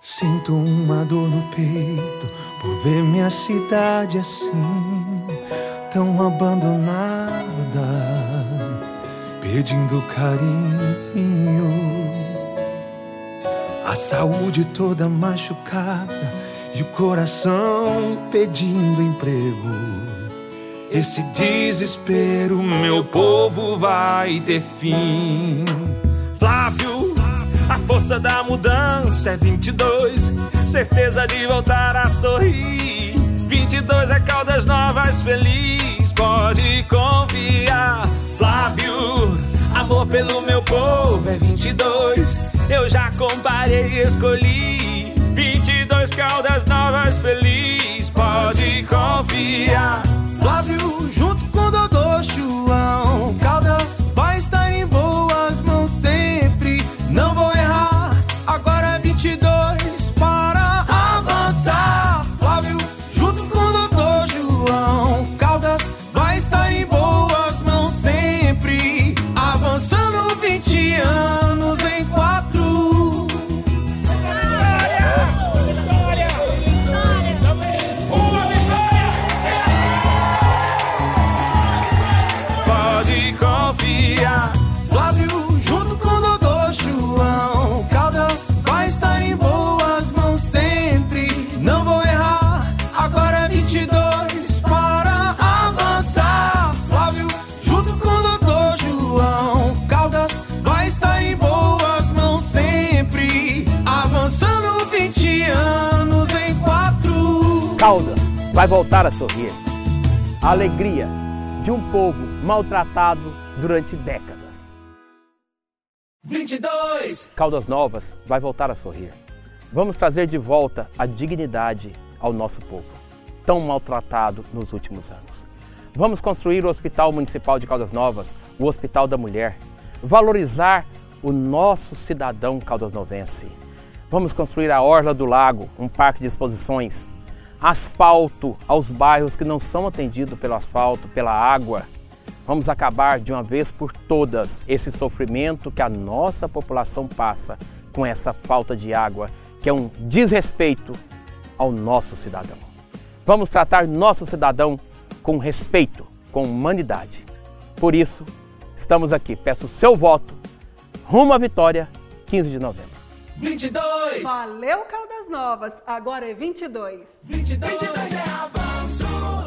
Sinto uma dor no peito por ver minha cidade assim, tão abandonada, pedindo carinho. A saúde toda machucada e o coração pedindo emprego. Esse desespero, meu povo, vai ter fim. Flávio, a força da mudança é 22, certeza de voltar a sorrir. 22 é Caldas Novas feliz, pode confiar. Flávio, amor pelo meu povo é 22, eu já comparei e escolhi. 22 Caldas Novas feliz, pode confiar. Caldas vai voltar a sorrir. A alegria de um povo maltratado durante décadas. 22! Caldas Novas vai voltar a sorrir. Vamos trazer de volta a dignidade ao nosso povo, tão maltratado nos últimos anos. Vamos construir o Hospital Municipal de Caldas Novas, o Hospital da Mulher. Valorizar o nosso cidadão caldas novense. Vamos construir a Orla do Lago, um parque de exposições. Asfalto aos bairros que não são atendidos pelo asfalto, pela água. Vamos acabar de uma vez por todas esse sofrimento que a nossa população passa com essa falta de água, que é um desrespeito ao nosso cidadão. Vamos tratar nosso cidadão com respeito, com humanidade. Por isso, estamos aqui. Peço o seu voto rumo à vitória, 15 de novembro. 22! Valeu, Caldas Novas. Agora é 22. 22 é avanço!